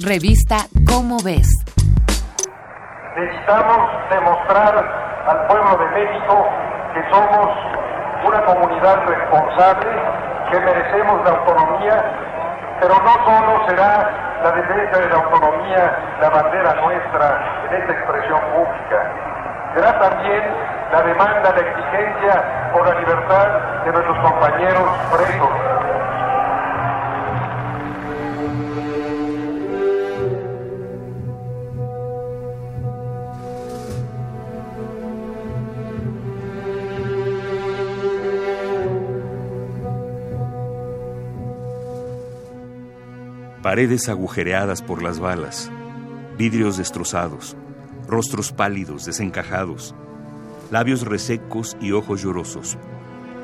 Revista Cómo ves. Necesitamos demostrar al pueblo de México que somos una comunidad responsable, que merecemos la autonomía, pero no solo será la defensa de la autonomía la bandera nuestra en esta expresión pública, será también la demanda, la exigencia por la libertad de nuestros compañeros presos paredes agujereadas por las balas, vidrios destrozados, rostros pálidos, desencajados, labios resecos y ojos llorosos,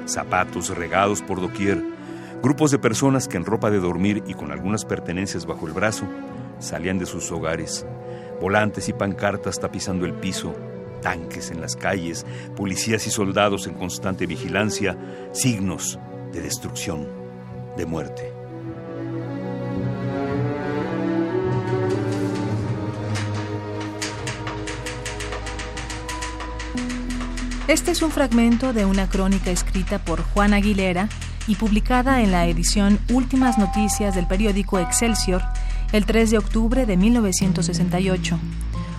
zapatos regados por doquier, grupos de personas que en ropa de dormir y con algunas pertenencias bajo el brazo salían de sus hogares, volantes y pancartas tapizando el piso, tanques en las calles, policías y soldados en constante vigilancia, signos de destrucción, de muerte. Este es un fragmento de una crónica escrita por Juan Aguilera y publicada en la edición Últimas Noticias del periódico Excelsior el 3 de octubre de 1968.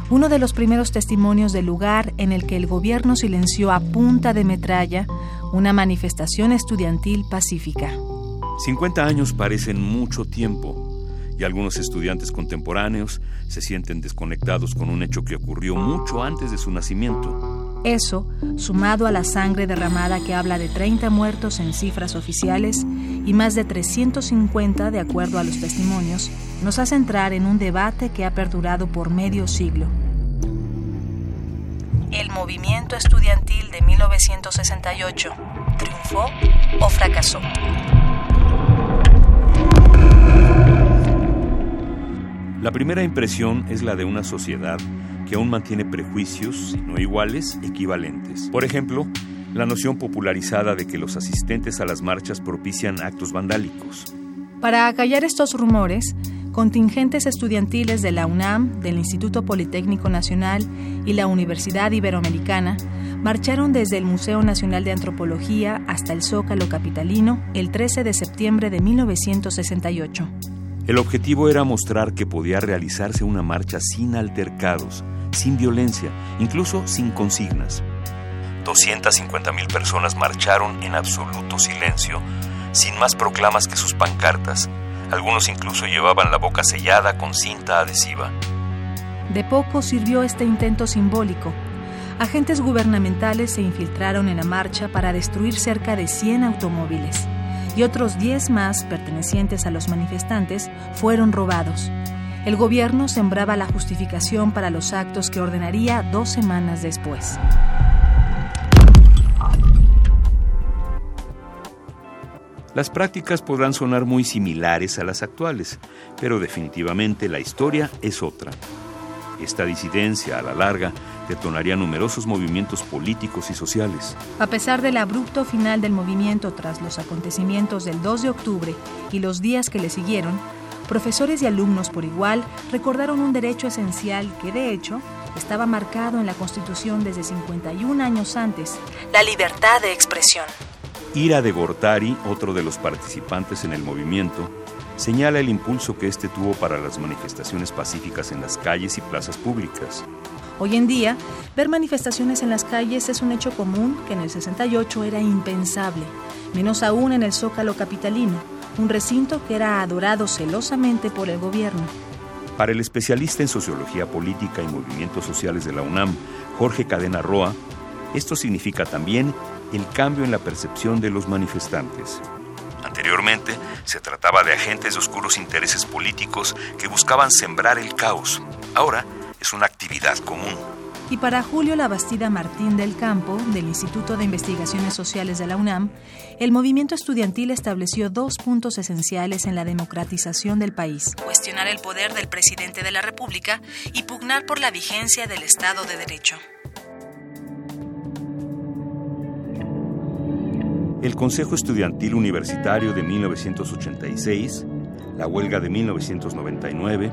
Uno de los primeros testimonios del lugar en el que el gobierno silenció a punta de metralla una manifestación estudiantil pacífica. 50 años parecen mucho tiempo y algunos estudiantes contemporáneos se sienten desconectados con un hecho que ocurrió mucho antes de su nacimiento. Eso, sumado a la sangre derramada que habla de 30 muertos en cifras oficiales y más de 350 de acuerdo a los testimonios, nos hace entrar en un debate que ha perdurado por medio siglo. ¿El movimiento estudiantil de 1968 triunfó o fracasó? La primera impresión es la de una sociedad que aún mantiene prejuicios, no iguales, equivalentes. Por ejemplo, la noción popularizada de que los asistentes a las marchas propician actos vandálicos. Para acallar estos rumores, contingentes estudiantiles de la UNAM, del Instituto Politécnico Nacional y la Universidad Iberoamericana marcharon desde el Museo Nacional de Antropología hasta el Zócalo Capitalino el 13 de septiembre de 1968. El objetivo era mostrar que podía realizarse una marcha sin altercados, sin violencia, incluso sin consignas. 250 mil personas marcharon en absoluto silencio, sin más proclamas que sus pancartas. Algunos incluso llevaban la boca sellada con cinta adhesiva. De poco sirvió este intento simbólico. Agentes gubernamentales se infiltraron en la marcha para destruir cerca de 100 automóviles y otros 10 más pertenecientes a los manifestantes fueron robados el gobierno sembraba la justificación para los actos que ordenaría dos semanas después. Las prácticas podrán sonar muy similares a las actuales, pero definitivamente la historia es otra. Esta disidencia, a la larga, detonaría numerosos movimientos políticos y sociales. A pesar del abrupto final del movimiento tras los acontecimientos del 2 de octubre y los días que le siguieron, profesores y alumnos por igual recordaron un derecho esencial que, de hecho, estaba marcado en la Constitución desde 51 años antes, la libertad de expresión. Ira de Gortari, otro de los participantes en el movimiento, señala el impulso que este tuvo para las manifestaciones pacíficas en las calles y plazas públicas. Hoy en día, ver manifestaciones en las calles es un hecho común que en el 68 era impensable, menos aún en el Zócalo capitalino, un recinto que era adorado celosamente por el gobierno. Para el especialista en sociología política y movimientos sociales de la UNAM, Jorge Cadena Roa, esto significa también el cambio en la percepción de los manifestantes. Anteriormente se trataba de agentes de oscuros intereses políticos que buscaban sembrar el caos. Ahora es una actividad común y para Julio Labastida Martín del Campo, del Instituto de Investigaciones Sociales de la UNAM, el movimiento estudiantil estableció dos puntos esenciales en la democratización del país. Cuestionar el poder del presidente de la República y pugnar por la vigencia del Estado de Derecho. El Consejo Estudiantil Universitario de 1986, la huelga de 1999,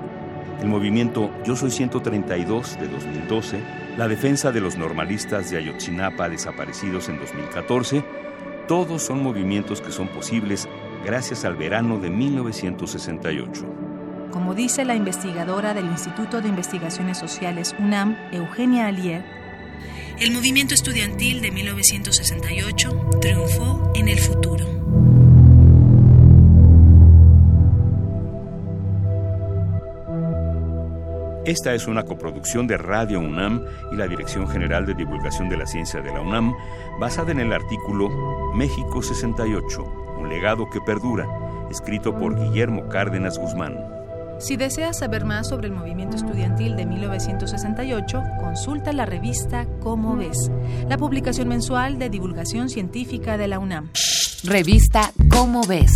el movimiento Yo Soy 132 de 2012, la defensa de los normalistas de Ayotzinapa desaparecidos en 2014, todos son movimientos que son posibles gracias al verano de 1968. Como dice la investigadora del Instituto de Investigaciones Sociales UNAM, Eugenia Alier, el movimiento estudiantil de 1968 triunfó en el futuro. Esta es una coproducción de Radio UNAM y la Dirección General de Divulgación de la Ciencia de la UNAM, basada en el artículo México 68, un legado que perdura, escrito por Guillermo Cárdenas Guzmán. Si deseas saber más sobre el movimiento estudiantil de 1968, consulta la revista Cómo ves, la publicación mensual de divulgación científica de la UNAM. Revista Cómo ves